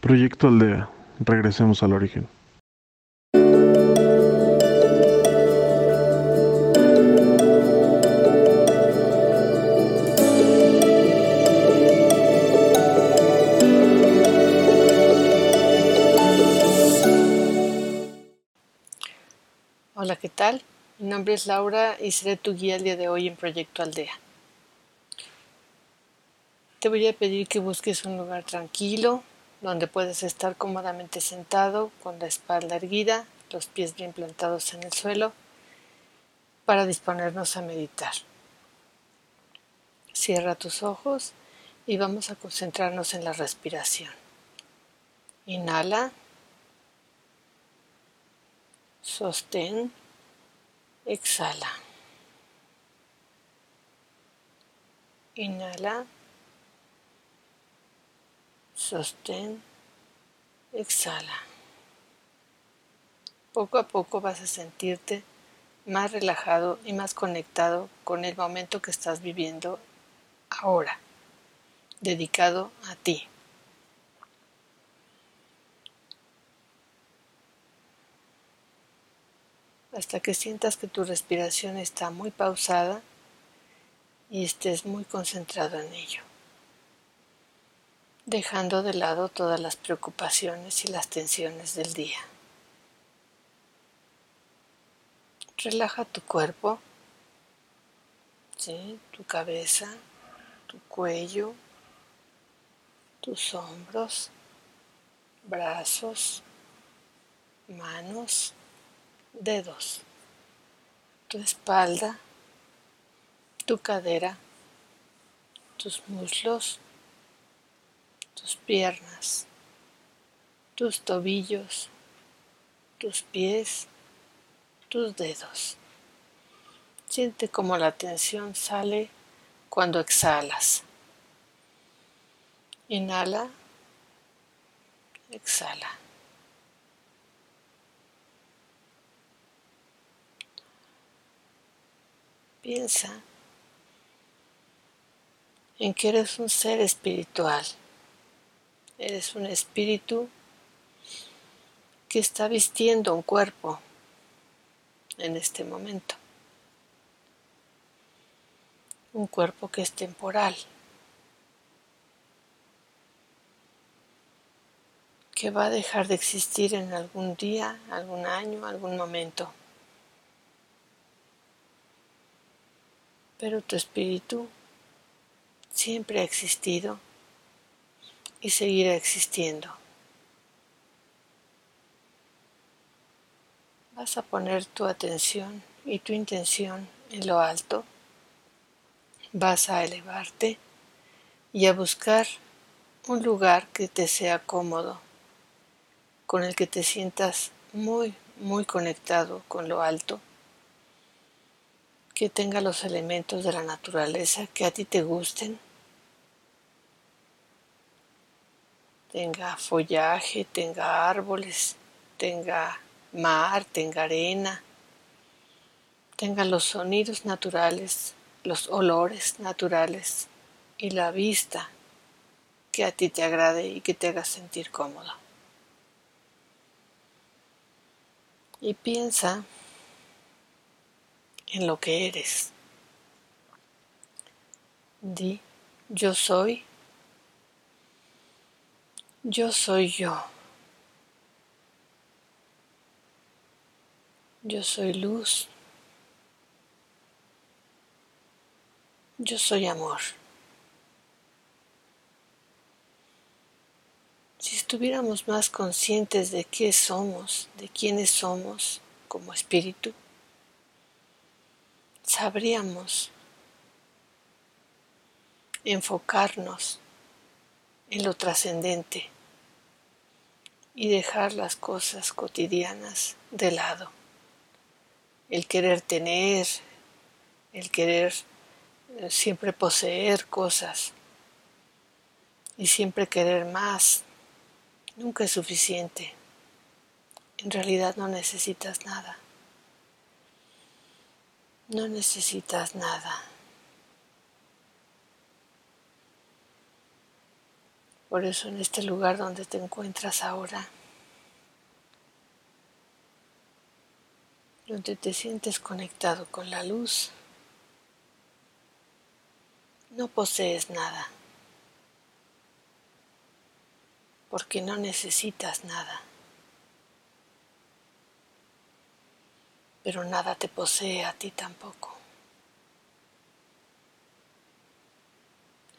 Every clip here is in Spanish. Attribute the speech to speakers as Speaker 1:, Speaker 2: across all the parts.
Speaker 1: Proyecto Aldea. Regresemos al origen.
Speaker 2: Hola, ¿qué tal? Mi nombre es Laura y seré tu guía el día de hoy en Proyecto Aldea. Te voy a pedir que busques un lugar tranquilo donde puedas estar cómodamente sentado con la espalda erguida, los pies bien plantados en el suelo para disponernos a meditar. Cierra tus ojos y vamos a concentrarnos en la respiración. Inhala. Sostén. Exhala. Inhala. Sostén. Exhala. Poco a poco vas a sentirte más relajado y más conectado con el momento que estás viviendo ahora, dedicado a ti. hasta que sientas que tu respiración está muy pausada y estés muy concentrado en ello, dejando de lado todas las preocupaciones y las tensiones del día. Relaja tu cuerpo, tu cabeza, tu cuello, tus hombros, brazos, manos, dedos, tu espalda, tu cadera, tus muslos, tus piernas, tus tobillos, tus pies, tus dedos. Siente cómo la tensión sale cuando exhalas. Inhala, exhala. Piensa en que eres un ser espiritual. Eres un espíritu que está vistiendo un cuerpo en este momento. Un cuerpo que es temporal. que va a dejar de existir en algún día, algún año, algún momento. pero tu espíritu siempre ha existido y seguirá existiendo. Vas a poner tu atención y tu intención en lo alto. Vas a elevarte y a buscar un lugar que te sea cómodo, con el que te sientas muy, muy conectado con lo alto que tenga los elementos de la naturaleza que a ti te gusten, tenga follaje, tenga árboles, tenga mar, tenga arena, tenga los sonidos naturales, los olores naturales y la vista que a ti te agrade y que te haga sentir cómodo. Y piensa en lo que eres. Di, yo soy, yo soy yo. Yo soy luz. Yo soy amor. Si estuviéramos más conscientes de qué somos, de quiénes somos como espíritu, sabríamos enfocarnos en lo trascendente y dejar las cosas cotidianas de lado. El querer tener, el querer eh, siempre poseer cosas y siempre querer más, nunca es suficiente. En realidad no necesitas nada. No necesitas nada. Por eso en este lugar donde te encuentras ahora, donde te sientes conectado con la luz, no posees nada, porque no necesitas nada, pero nada te posee a ti tampoco.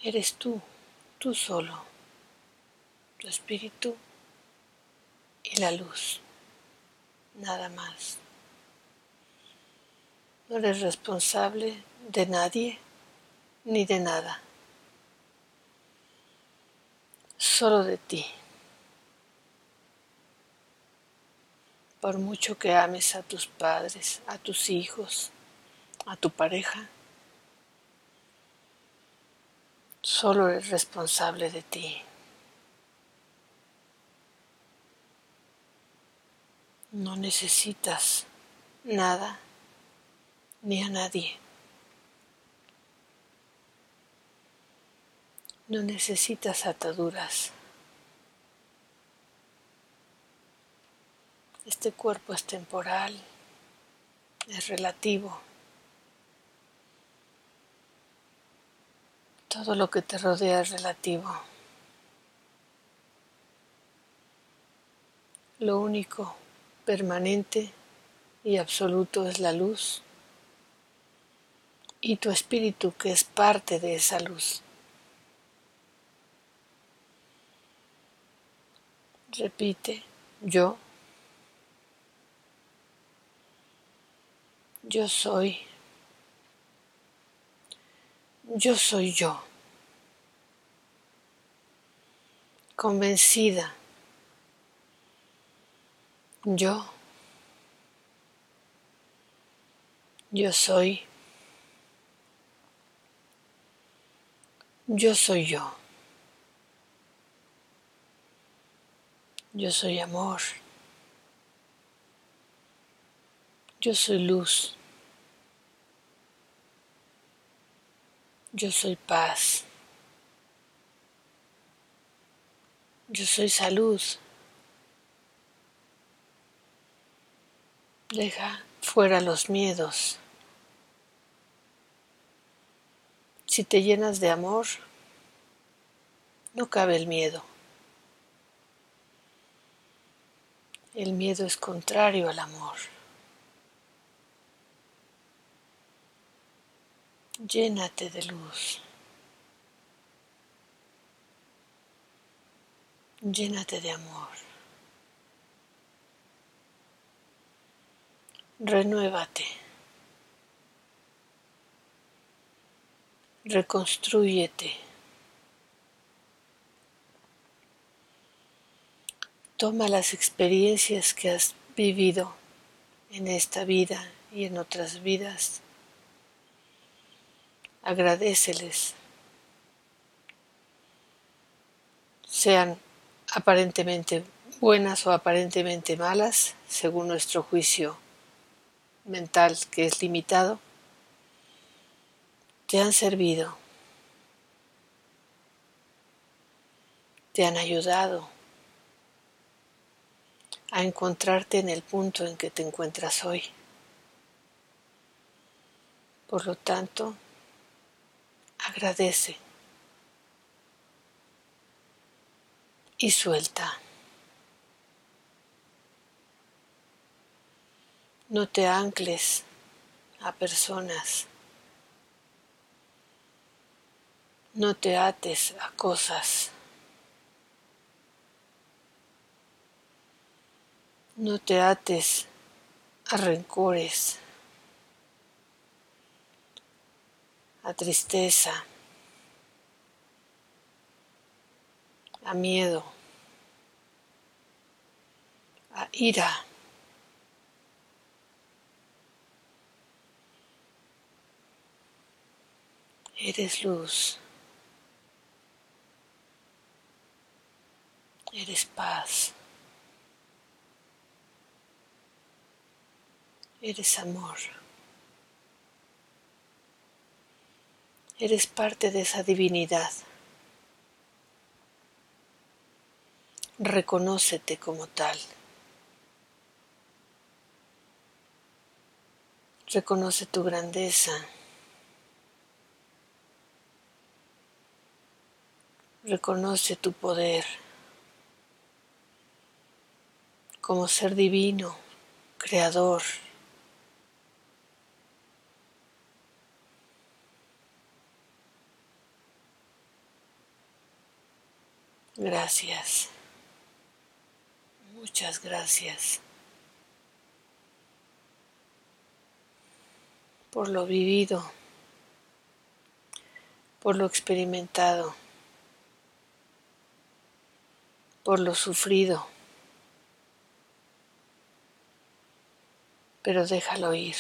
Speaker 2: Eres tú, tú solo, tu espíritu y la luz, nada más. No eres responsable de nadie ni de nada, solo de ti. Por mucho que ames a tus padres, a tus hijos, a tu pareja, solo eres responsable de ti. No necesitas nada ni a nadie. No necesitas ataduras. Este cuerpo es temporal, es relativo. Todo lo que te rodea es relativo. Lo único permanente y absoluto es la luz. Y tu espíritu que es parte de esa luz. Repite, yo, yo soy, yo soy yo, convencida, yo, yo soy Yo soy yo. Yo soy amor. Yo soy luz. Yo soy paz. Yo soy salud. Deja fuera los miedos. Si te llenas de amor, no cabe el miedo. El miedo es contrario al amor. Llénate de luz. Llénate de amor. Renuévate. reconstrúyete. Toma las experiencias que has vivido en esta vida y en otras vidas. Agradeceles. Sean aparentemente buenas o aparentemente malas, según nuestro juicio mental que es limitado te han servido, te han ayudado a encontrarte en el punto en que te encuentras hoy. Por lo tanto, agradece y suelta. No te ancles a personas No te ates a cosas. No te ates a rencores, a tristeza, a miedo, a ira. Eres luz. Eres paz. Eres amor. Eres parte de esa divinidad. reconócete como tal. Reconoce tu grandeza. Reconoce tu poder como ser divino, creador. Gracias. Muchas gracias por lo vivido, por lo experimentado, por lo sufrido. Pero déjalo ir.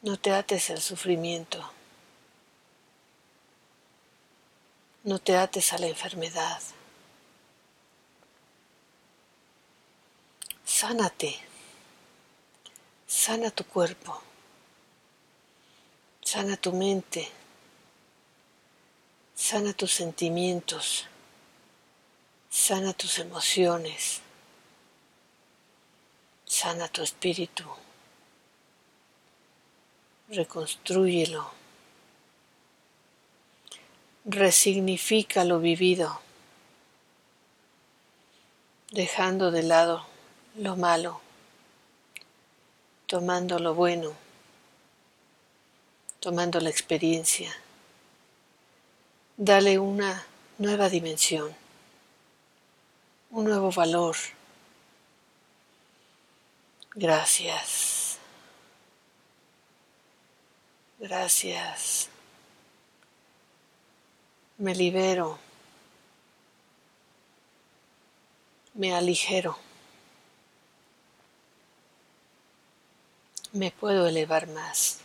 Speaker 2: No te ates al sufrimiento. No te ates a la enfermedad. Sánate. Sana tu cuerpo. Sana tu mente. Sana tus sentimientos. Sana tus emociones. Sana tu espíritu. Reconstrúyelo. Resignifica lo vivido, dejando de lado lo malo, tomando lo bueno, tomando la experiencia. Dale una nueva dimensión, un nuevo valor. Gracias. Gracias. Me libero. Me aligero. Me puedo elevar más.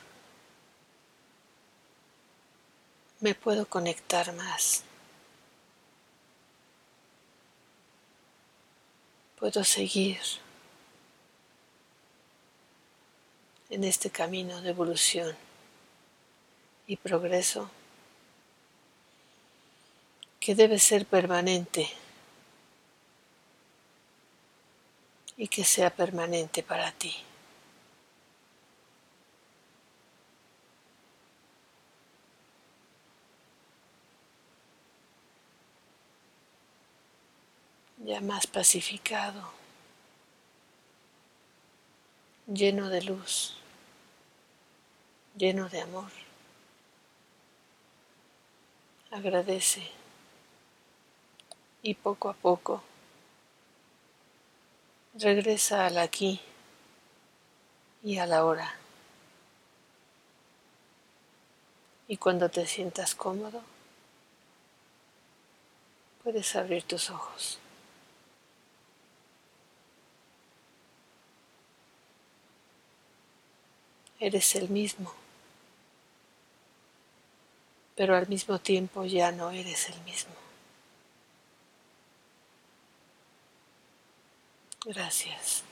Speaker 2: Me puedo conectar más. Puedo seguir en este camino de evolución y progreso que debe ser permanente y que sea permanente para ti. Ya más pacificado, lleno de luz, lleno de amor. Agradece y poco a poco regresa al aquí y a la hora. Y cuando te sientas cómodo, puedes abrir tus ojos. Eres el mismo, pero al mismo tiempo ya no eres el mismo. Gracias,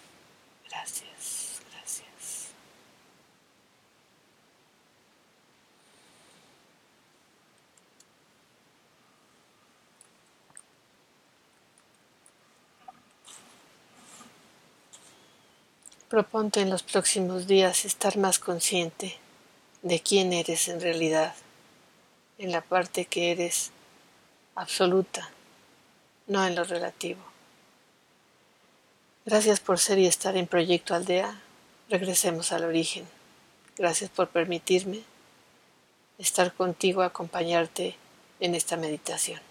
Speaker 2: gracias. Proponte en los próximos días estar más consciente de quién eres en realidad, en la parte que eres absoluta, no en lo relativo. Gracias por ser y estar en Proyecto Aldea. Regresemos al origen. Gracias por permitirme estar contigo, acompañarte en esta meditación.